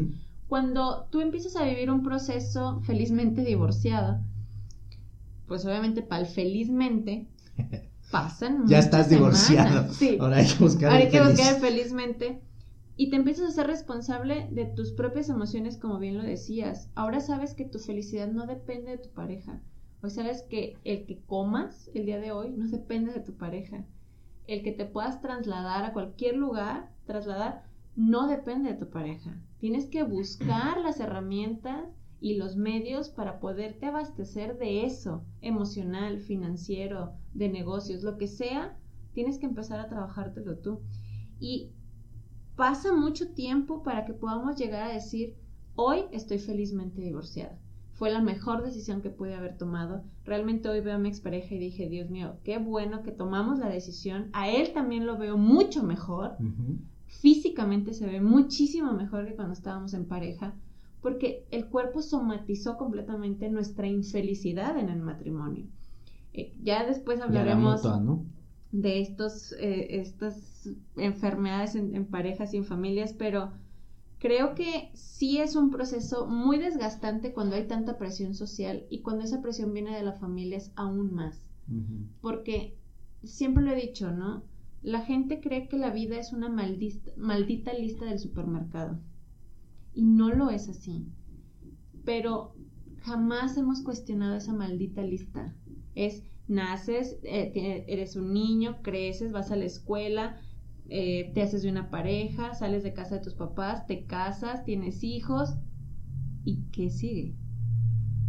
cuando tú empiezas a vivir un proceso felizmente divorciado, pues obviamente para el felizmente pasan Ya estás divorciado. Sí. Ahora hay que buscar Ahora hay que buscar felizmente. Y te empiezas a ser responsable de tus propias emociones, como bien lo decías. Ahora sabes que tu felicidad no depende de tu pareja. Hoy sabes que el que comas el día de hoy no depende de tu pareja. El que te puedas trasladar a cualquier lugar, trasladar, no depende de tu pareja. Tienes que buscar las herramientas y los medios para poderte abastecer de eso, emocional, financiero, de negocios, lo que sea, tienes que empezar a trabajártelo tú. Y pasa mucho tiempo para que podamos llegar a decir, hoy estoy felizmente divorciada. fue la mejor decisión que pude haber tomado. Realmente hoy veo a mi expareja y dije, Dios mío, qué bueno que tomamos la decisión. A él también lo veo mucho mejor. Físicamente se ve muchísimo mejor que cuando estábamos en pareja, porque el cuerpo somatizó completamente nuestra infelicidad en el matrimonio. Eh, ya después hablaremos de estos, eh, estas enfermedades en, en parejas y en familias, pero Creo que sí es un proceso muy desgastante cuando hay tanta presión social y cuando esa presión viene de la familia es aún más. Porque siempre lo he dicho, ¿no? La gente cree que la vida es una maldita, lista del supermercado. Y no lo es así. Pero jamás hemos cuestionado esa maldita lista. Es, naces, eh, eres un niño, creces, vas a la escuela, eh, te haces de una pareja, sales de casa de tus papás, te casas, tienes hijos. ¿Y qué sigue?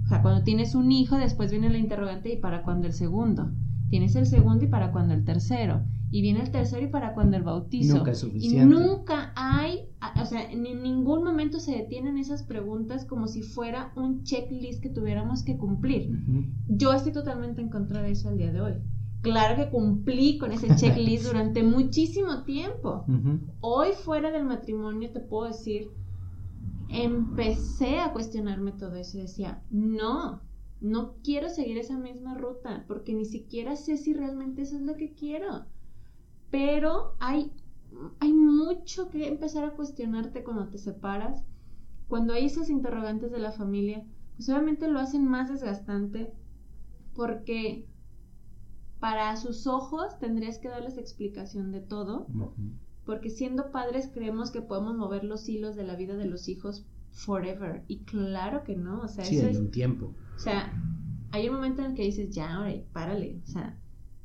O sea, cuando tienes un hijo, después viene la interrogante y para cuándo el segundo. Tienes el segundo y para cuándo el tercero. Y viene el tercero y para cuándo el bautizo. Nunca es suficiente. Y nunca hay, o sea, en ningún momento se detienen esas preguntas como si fuera un checklist que tuviéramos que cumplir. Yo estoy totalmente en contra de eso al día de hoy. Claro que cumplí con ese checklist durante muchísimo tiempo. Hoy fuera del matrimonio te puedo decir, empecé a cuestionarme todo eso y decía, no, no quiero seguir esa misma ruta porque ni siquiera sé si realmente eso es lo que quiero. Pero hay, hay mucho que empezar a cuestionarte cuando te separas, cuando hay esas interrogantes de la familia, pues obviamente lo hacen más desgastante porque para sus ojos tendrías que darles explicación de todo, porque siendo padres creemos que podemos mover los hilos de la vida de los hijos forever. Y claro que no, o sea, sí, hay un tiempo. O sea, hay un momento en el que dices, ya, ahora, párale, o sea,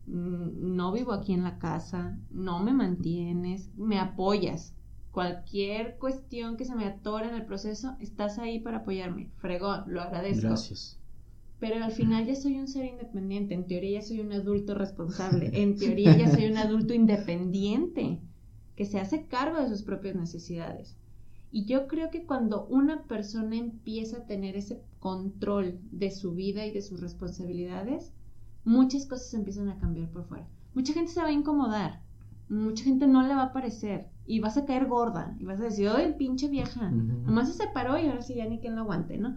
no vivo aquí en la casa, no me mantienes, me apoyas. Cualquier cuestión que se me atore en el proceso, estás ahí para apoyarme. Fregón, lo agradezco. Gracias pero al final ya soy un ser independiente, en teoría ya soy un adulto responsable, en teoría ya soy un adulto independiente que se hace cargo de sus propias necesidades. Y yo creo que cuando una persona empieza a tener ese control de su vida y de sus responsabilidades, muchas cosas empiezan a cambiar por fuera. Mucha gente se va a incomodar, mucha gente no le va a parecer y vas a caer gorda y vas a decir, ¡ay, pinche vieja! Nomás se separó y ahora sí ya ni quien lo aguante, ¿no?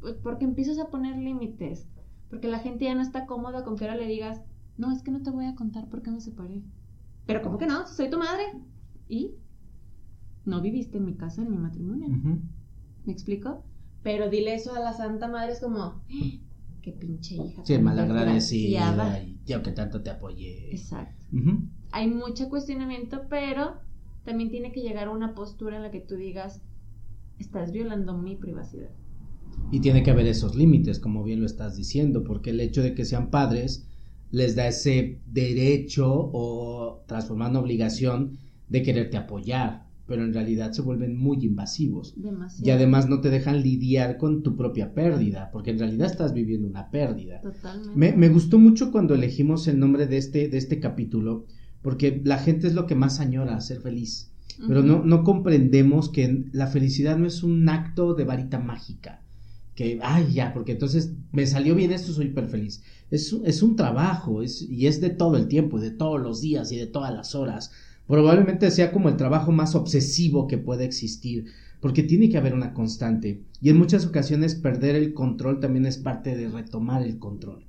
Pues, porque empiezas a poner límites, porque la gente ya no está cómoda con que ahora le digas, no, es que no te voy a contar por qué me separé. Pero ¿cómo que no? Soy tu madre. ¿Y? No viviste en mi casa, en mi matrimonio. ¿Me explico? Pero dile eso a la Santa Madre, es como, ¡Ah! Qué pinche hija. Sí, malagradecida y yo que tanto te apoyé. Exacto. Hay mucho cuestionamiento, pero también tiene que llegar a una postura en la que tú digas, estás violando mi privacidad. Y tiene que haber esos límites, como bien lo estás diciendo, porque el hecho de que sean padres les da ese derecho o transformando obligación de quererte apoyar, pero en realidad se vuelven muy invasivos. Demasiado. Y además no te dejan lidiar con tu propia pérdida, porque en realidad estás viviendo una pérdida. Totalmente. Me, me gustó mucho cuando elegimos el nombre de este, de este capítulo, porque la gente es lo que más añora, ser feliz. Pero no, no comprendemos que la felicidad no es un acto de varita mágica que, ay, ya, porque entonces me salió bien esto, soy hiper feliz. Es, es un trabajo, es, y es de todo el tiempo, de todos los días y de todas las horas. Probablemente sea como el trabajo más obsesivo que puede existir, porque tiene que haber una constante. Y en muchas ocasiones perder el control también es parte de retomar el control.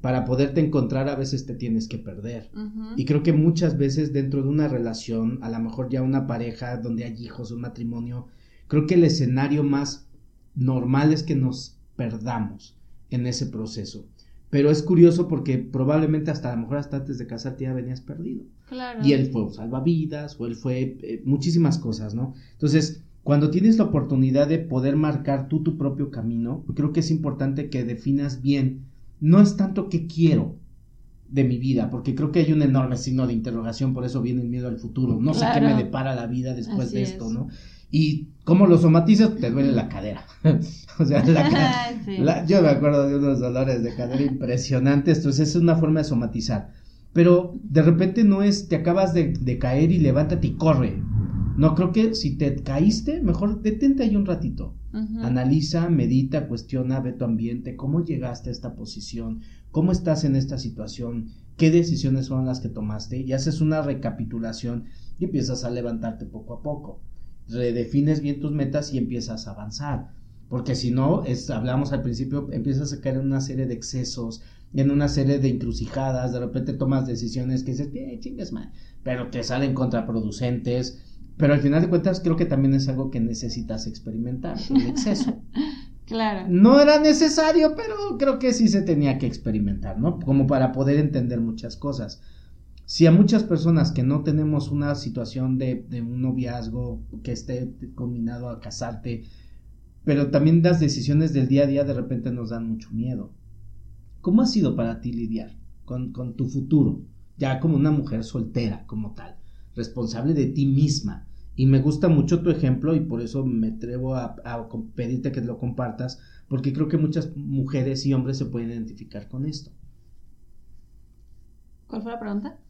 Para poderte encontrar a veces te tienes que perder. Y creo que muchas veces dentro de una relación, a lo mejor ya una pareja donde hay hijos, un matrimonio, creo que el escenario más normal es que nos perdamos en ese proceso. Pero es curioso porque probablemente hasta a lo mejor hasta antes de casarte ya venías perdido. Claro. Y él fue salvavidas o él fue eh, muchísimas cosas, ¿no? Entonces, cuando tienes la oportunidad de poder marcar tú tu propio camino, creo que es importante que definas bien, no es tanto que quiero de mi vida, porque creo que hay un enorme signo de interrogación, por eso viene el miedo al futuro, no sé qué me depara la vida después de esto, ¿no? Y como lo somatizas, te duele la cadera. o sea, la, yo me acuerdo de unos dolores de cadera impresionantes, entonces es una forma de somatizar. Pero de repente no es, te acabas de, caer y levántate y corre. No, creo que si te caíste, mejor detente ahí un ratito. Analiza, medita, cuestiona, ve tu ambiente, cómo llegaste a esta posición, cómo estás en esta situación, qué decisiones fueron las que tomaste y haces una recapitulación y empiezas a levantarte poco a poco. Redefines bien tus metas y empiezas a avanzar. Porque si no, es, hablamos al principio, empiezas a caer en una serie de excesos, en una serie de encrucijadas, de repente tomas decisiones que dices, eh, chingas, man, pero te salen contraproducentes. Pero al final de cuentas creo que también es algo que necesitas experimentar, el exceso. claro. No era necesario, pero creo que sí se tenía que experimentar, ¿no? Como para poder entender muchas cosas. Si a muchas personas que no tenemos una situación de, un noviazgo que esté combinado a casarte, pero también las decisiones del día a día de repente nos dan mucho miedo. ¿Cómo ha sido para ti lidiar con, tu futuro? Ya como una mujer soltera, como tal, responsable de ti misma. Y me gusta mucho tu ejemplo y por eso me atrevo a, pedirte que lo compartas, porque creo que muchas mujeres y hombres se pueden identificar con esto. ¿Cuál fue la pregunta?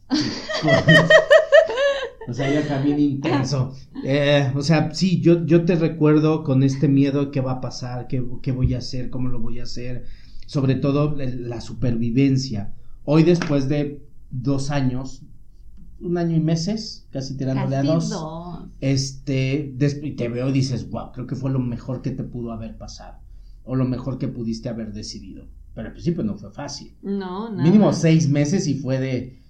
O sea, yo también intenso. Eh, o sea, sí, yo, yo te recuerdo con este miedo qué va a pasar, qué, qué voy a hacer, cómo lo voy a hacer, sobre todo la supervivencia. Hoy después de dos años, un año y meses, casi tirándole a dos, este, te veo y dices, wow, creo que fue lo mejor que te pudo haber pasado, o lo mejor que pudiste haber decidido. Pero al principio no fue fácil. No, nada. Mínimo seis meses y fue de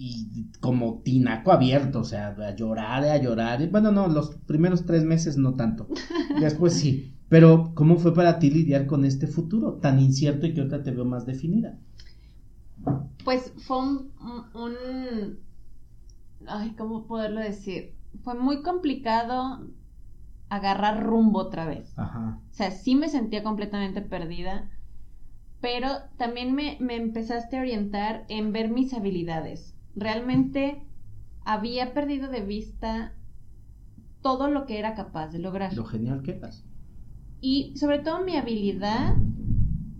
y como tinaco abierto, o sea, a llorar, a llorar. Bueno, no, los primeros tres meses no tanto. Después sí. Pero, ¿cómo fue para ti lidiar con este futuro tan incierto y que ahorita te veo más definida? Pues fue un, un ay, ¿cómo poderlo decir? Fue muy complicado agarrar rumbo otra vez. Ajá. O sea, sí me sentía completamente perdida, pero también me, me empezaste a orientar en ver mis habilidades realmente había perdido de vista todo lo que era capaz de lograr. Lo genial que eras. Y sobre todo mi habilidad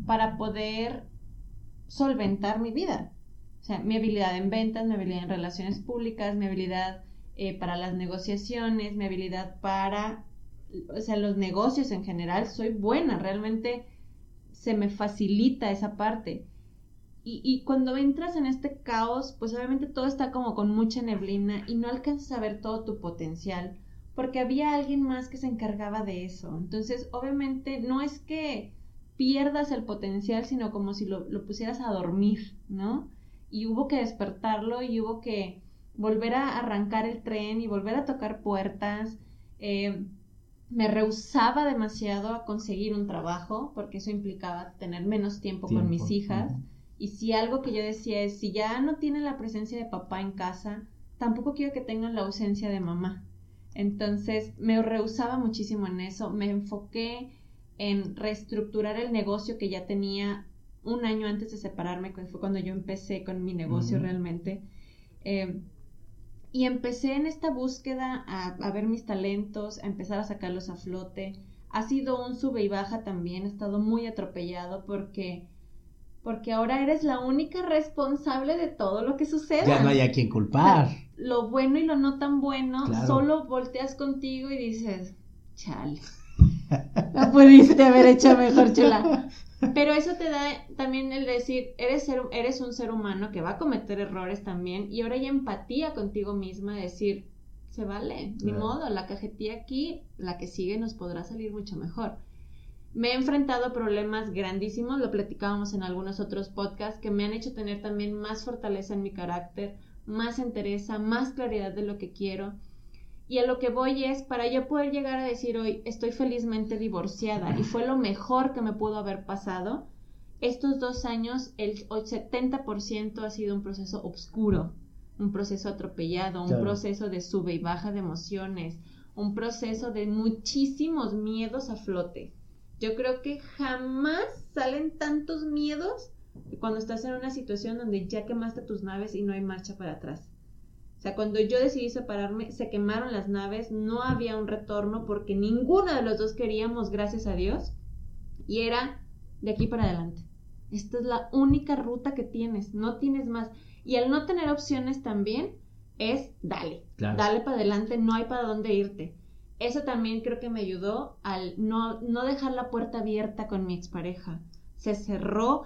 para poder solventar mi vida. O sea, mi habilidad en ventas, mi habilidad en relaciones públicas, mi habilidad eh, para las negociaciones, mi habilidad para, o sea, los negocios en general. Soy buena, realmente se me facilita esa parte. Y, cuando entras en este caos, pues obviamente todo está como con mucha neblina y no alcanzas a ver todo tu potencial, porque había alguien más que se encargaba de eso. Entonces, obviamente, no es que pierdas el potencial, sino como si lo, pusieras a dormir, ¿no? Y hubo que despertarlo y hubo que volver a arrancar el tren y volver a tocar puertas. Eh, me rehusaba demasiado a conseguir un trabajo, porque eso implicaba tener menos tiempo, con mis hijas. Y si algo que yo decía es, si ya no tienen la presencia de papá en casa, tampoco quiero que tengan la ausencia de mamá. Entonces me rehusaba muchísimo en eso, me enfoqué en reestructurar el negocio que ya tenía un año antes de separarme, que fue cuando yo empecé con mi negocio realmente. Eh, y empecé en esta búsqueda a, a, ver mis talentos, a empezar a sacarlos a flote. Ha sido un sube y baja también, he estado muy atropellado porque porque ahora eres la única responsable de todo lo que suceda. Ya no hay a quien culpar. lo bueno y lo no tan bueno, solo volteas contigo y dices, chale, no pudiste haber hecho mejor, chula. Pero eso te da también el decir, eres, ser, eres un ser humano que va a cometer errores también y ahora hay empatía contigo misma, decir, se vale, ni modo, la cajetilla aquí, la que sigue nos podrá salir mucho mejor. Me he enfrentado a problemas grandísimos, lo platicábamos en algunos otros podcasts, que me han hecho tener también más fortaleza en mi carácter, más entereza, más claridad de lo que quiero. Y a lo que voy es, para yo poder llegar a decir hoy, estoy felizmente divorciada y fue lo mejor que me pudo haber pasado, estos dos años el 70% ha sido un proceso oscuro, un proceso atropellado, un proceso de sube y baja de emociones, un proceso de muchísimos miedos a flote. Yo creo que jamás salen tantos miedos cuando estás en una situación donde ya quemaste tus naves y no hay marcha para atrás. O sea, cuando yo decidí separarme, se quemaron las naves, no había un retorno porque ninguno de los dos queríamos, gracias a Dios, y era de aquí para adelante. Esta es la única ruta que tienes, no tienes más. Y al no tener opciones también, es dale, dale para adelante, no hay para dónde irte. Eso también creo que me ayudó al no, no dejar la puerta abierta con mi expareja. Se cerró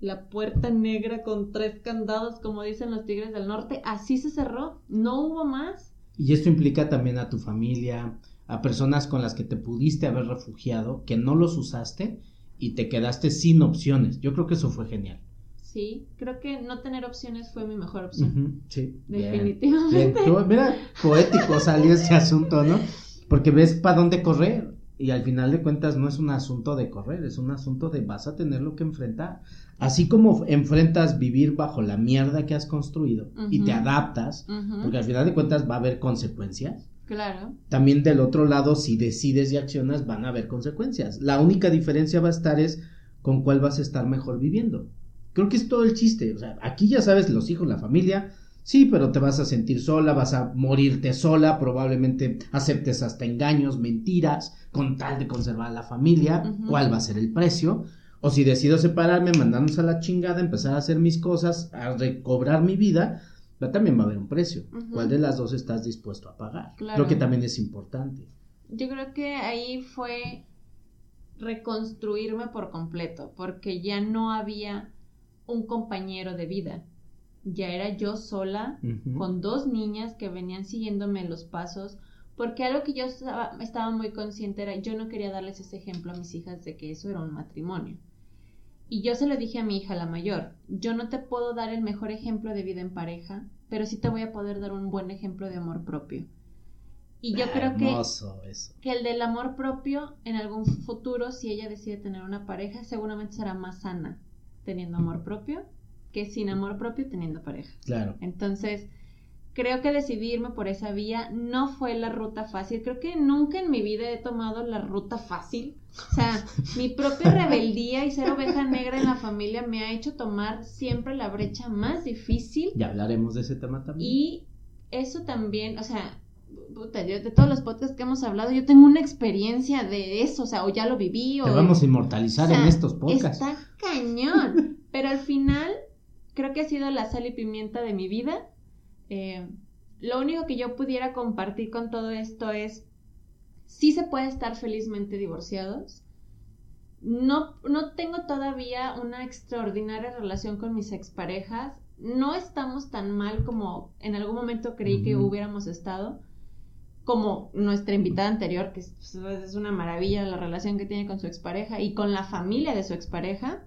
la puerta negra con tres candados, como dicen los Tigres del Norte, así se cerró, no hubo más. Y esto implica también a tu familia, a personas con las que te pudiste haber refugiado, que no los usaste y te quedaste sin opciones. Yo creo que eso fue genial. Sí, creo que no tener opciones fue mi mejor opción. sí. Definitivamente. mira, poético salió ese asunto, ¿no? Porque ves para dónde correr. Y al final de cuentas no es un asunto de correr, es un asunto de vas a tener lo que enfrentar. Así como enfrentas vivir bajo la mierda que has construido y te adaptas, porque al final de cuentas va a haber consecuencias. Claro. También del otro lado, si decides y accionas, van a haber consecuencias. La única diferencia va a estar es con cuál vas a estar mejor viviendo. Creo que es todo el chiste. O sea, aquí ya sabes, los hijos, la familia, Sí, pero te vas a sentir sola, vas a morirte sola, probablemente aceptes hasta engaños, mentiras, con tal de conservar la familia, cuál va a ser el precio. O si decido separarme, mandarnos a la chingada, empezar a hacer mis cosas, a recobrar mi vida, también va a haber un precio. ¿Cuál de las dos estás dispuesto a pagar? Creo que también es importante. Yo creo que ahí fue reconstruirme por completo, porque ya no había un compañero de vida ya era yo sola con dos niñas que venían siguiéndome los pasos, porque algo que yo estaba, estaba, muy consciente era yo no quería darles ese ejemplo a mis hijas de que eso era un matrimonio. Y yo se lo dije a mi hija la mayor, yo no te puedo dar el mejor ejemplo de vida en pareja, pero sí te voy a poder dar un buen ejemplo de amor propio. Y yo creo que, que el del amor propio en algún futuro, si ella decide tener una pareja, seguramente será más sana teniendo amor propio que sin amor propio teniendo pareja. Claro. Entonces, creo que decidirme por esa vía no fue la ruta fácil. Creo que nunca en mi vida he tomado la ruta fácil. O sea, mi propia rebeldía y ser oveja negra en la familia me ha hecho tomar siempre la brecha más difícil. Ya hablaremos de ese tema también. Y eso también, o sea, de todos los podcasts que hemos hablado, yo tengo una experiencia de eso, o sea, o ya lo viví. O, Te vamos a inmortalizar en estos podcasts. Está cañón. Pero al final creo que ha sido la sal y pimienta de mi vida. Eh, lo único que yo pudiera compartir con todo esto es, sí se puede estar felizmente divorciados. No, no tengo todavía una extraordinaria relación con mis exparejas. No estamos tan mal como en algún momento creí que hubiéramos estado. Como nuestra invitada anterior, que es, es una maravilla la relación que tiene con su expareja y con la familia de su expareja.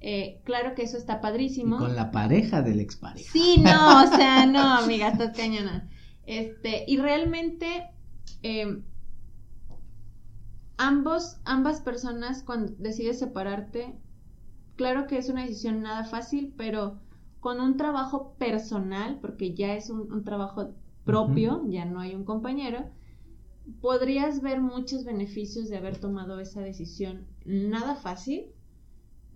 Eh, claro que eso está padrísimo. con la pareja del expareja. Sí, no, o sea, no, amiga, estás cañona. Este, y realmente, em, ambos, ambas personas, cuando decides separarte, claro que es una decisión nada fácil, pero con un trabajo personal, porque ya es un, trabajo propio, ya no hay un compañero, podrías ver muchos beneficios de haber tomado esa decisión nada fácil,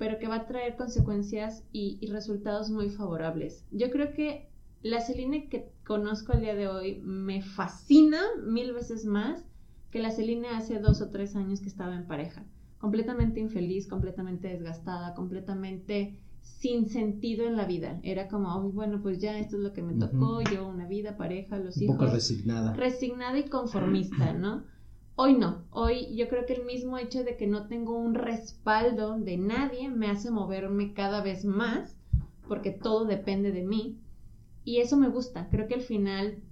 pero que va a traer consecuencias y, resultados muy favorables. Yo creo que la Celine que conozco el día de hoy me fascina mil veces más que la Celine hace dos o tres años que estaba en pareja. Completamente infeliz, completamente desgastada, completamente sin sentido en la vida. Era como, bueno, pues ya esto es lo que me tocó, yo una vida, pareja, los hijos. Un poco resignada. Resignada y conformista, ¿no? Hoy no, hoy yo creo que el mismo hecho de que no tengo un respaldo de nadie me hace moverme cada vez más, porque todo depende de mí. Y eso me gusta, creo que al final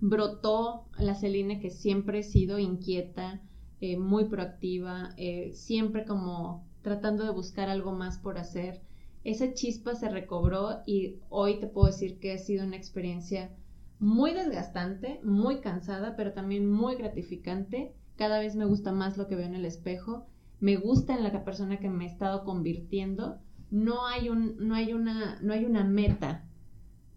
brotó la Celine que siempre he sido inquieta, eh, muy proactiva, eh, siempre como tratando de buscar algo más por hacer. Esa chispa se recobró y hoy te puedo decir que ha sido una experiencia muy desgastante, muy cansada, pero también muy gratificante. Cada vez me gusta más lo que veo en el espejo, me gusta en la persona que me he estado convirtiendo. No hay un, no hay una, no hay una meta,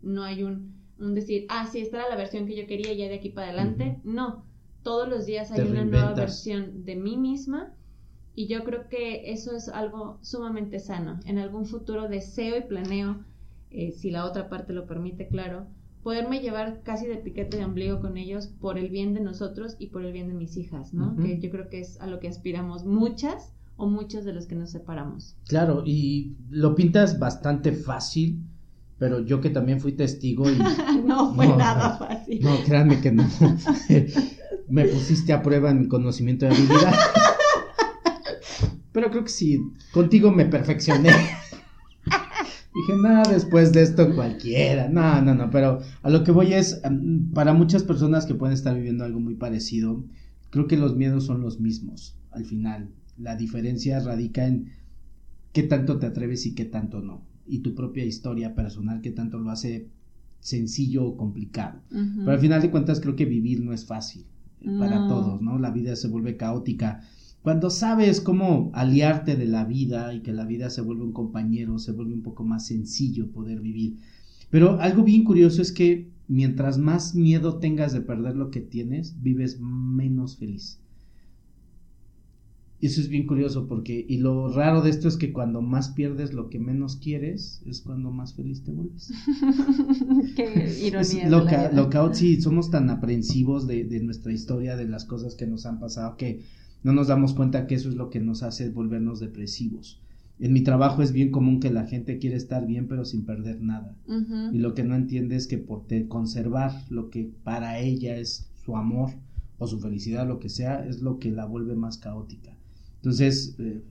no hay un, un decir, ah, sí, esta era la versión que yo quería ya de aquí para adelante. No, todos los días hay una nueva versión de mí misma y yo creo que eso es algo sumamente sano. En algún futuro deseo y planeo, eh, si la otra parte lo permite, claro, poderme llevar casi de piquete de ombligo con ellos por el bien de nosotros y por el bien de mis hijas, ¿no? Que yo creo que es a lo que aspiramos muchas o muchos de los que nos separamos. Claro, y lo pintas bastante fácil pero yo que también fui testigo y... no fue nada fácil. No, créanme que no. Me pusiste a prueba en mi conocimiento de habilidad. pero creo que sí, contigo me perfeccioné. Dije, nada, después de esto cualquiera. No, no, no, pero a lo que voy es, em, para muchas personas que pueden estar viviendo algo muy parecido, creo que los miedos son los mismos al final. La diferencia radica en qué tanto te atreves y qué tanto no. Y tu propia historia personal, qué tanto lo hace sencillo o complicado. Pero al final de cuentas creo que vivir no es fácil para todos, ¿no? La vida se vuelve caótica. Cuando sabes cómo aliarte de la vida y que la vida se vuelve un compañero, se vuelve un poco más sencillo poder vivir. Pero algo bien curioso es que mientras más miedo tengas de perder lo que tienes, vives menos feliz. Eso es bien curioso porque, y lo raro de esto es que cuando más pierdes lo que menos quieres, es cuando más feliz te vuelves. Qué ironía. lo, que sí, somos tan aprensivos de, de, nuestra historia, de las cosas que nos han pasado, que no nos damos cuenta que eso es lo que nos hace volvernos depresivos. En mi trabajo es bien común que la gente quiere estar bien pero sin perder nada. Y lo que no entiende es que por conservar lo que para ella es su amor o su felicidad, lo que sea, es lo que la vuelve más caótica. Entonces, eh,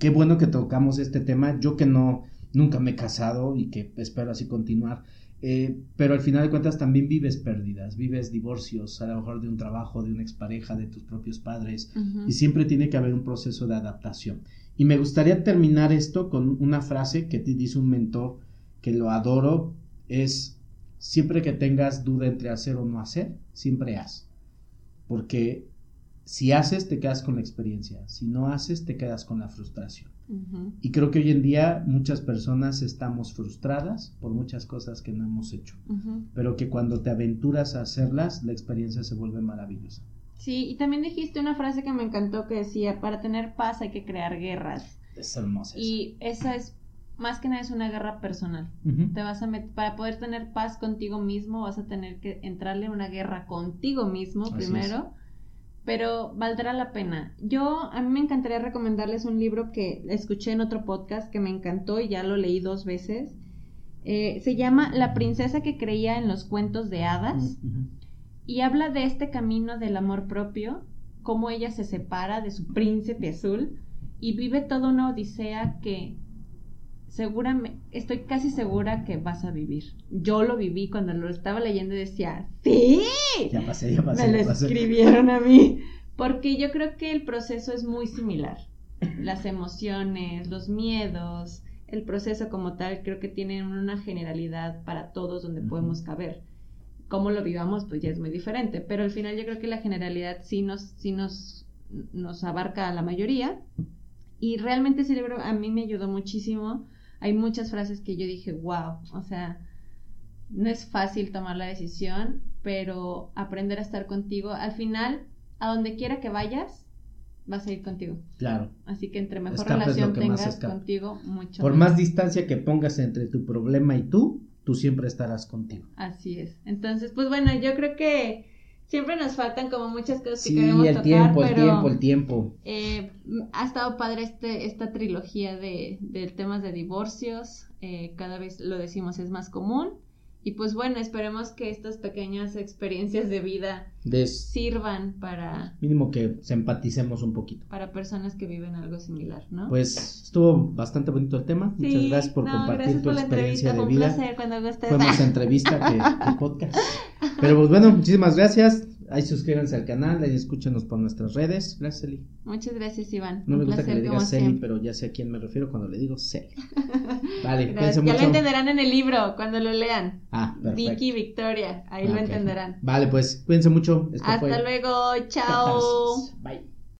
qué bueno que tocamos este tema. Yo que no, nunca me he casado y que espero así continuar. Eh, pero al final de cuentas también vives pérdidas, vives divorcios, a lo mejor de un trabajo, de una expareja, de tus propios padres, y siempre tiene que haber un proceso de adaptación. Y me gustaría terminar esto con una frase que te dice un mentor que lo adoro, es siempre que tengas duda entre hacer o no hacer, siempre haz. Porque si haces, te quedas con la experiencia. Si no haces, te quedas con la frustración. Y creo que hoy en día muchas personas estamos frustradas por muchas cosas que no hemos hecho. Pero que cuando te aventuras a hacerlas, la experiencia se vuelve maravillosa. Sí, y también dijiste una frase que me encantó que decía, para tener paz hay que crear guerras. Es hermosa. Y esa es, más que nada, es una guerra personal. Te vas a para poder tener paz contigo mismo, vas a tener que entrarle en una guerra contigo mismo primero pero valdrá la pena. Yo, a mí me encantaría recomendarles un libro que escuché en otro podcast que me encantó y ya lo leí dos veces. Eh, se llama La princesa que creía en los cuentos de hadas y habla de este camino del amor propio, cómo ella se separa de su príncipe azul y vive toda una odisea que seguramente, estoy casi segura que vas a vivir. Yo lo viví cuando lo estaba leyendo y decía, sí. Ya pasé, ya pasé. Me lo escribieron a mí. Porque yo creo que el proceso es muy similar. Las emociones, los miedos, el proceso como tal, creo que tienen una generalidad para todos donde podemos caber. Cómo lo vivamos, pues ya es muy diferente. Pero al final yo creo que la generalidad sí nos, sí nos, nos abarca a la mayoría. Y realmente ese libro a mí me ayudó muchísimo hay muchas frases que yo dije, wow, o sea, no es fácil tomar la decisión, pero aprender a estar contigo, al final, a donde quiera que vayas, vas a ir contigo. Claro. Así que entre mejor relación tengas contigo, mucho Por más distancia que pongas entre tu problema y tú, tú siempre estarás contigo. Así es. Entonces, pues bueno, yo creo que siempre nos faltan como muchas cosas que queremos el tiempo, el tiempo, el tiempo. Eh, ha estado padre este, esta trilogía de, de temas de divorcios. Eh, cada vez lo decimos es más común. Y pues bueno, esperemos que estas pequeñas experiencias de vida sirvan para... Mínimo que se empaticemos un poquito. Para personas que viven algo similar, ¿no? Pues estuvo bastante bonito el tema. Muchas gracias por compartir tu experiencia de vida. Fue un placer cuando Fue más entrevista que podcast. Pero pues bueno, muchísimas gracias. Ahí suscríbanse al canal, ahí escúchenos por nuestras redes. Gracias, Eli. Muchas gracias, Iván. No me gusta que le digas Celi, pero ya sé a quién me refiero cuando le digo Celi. Vale, cuídense mucho. Ya lo entenderán en el libro cuando lo lean. Ah, perfecto. Vicky Victoria, ahí lo entenderán. Vale, pues cuídense mucho. Hasta luego, chao. Bye.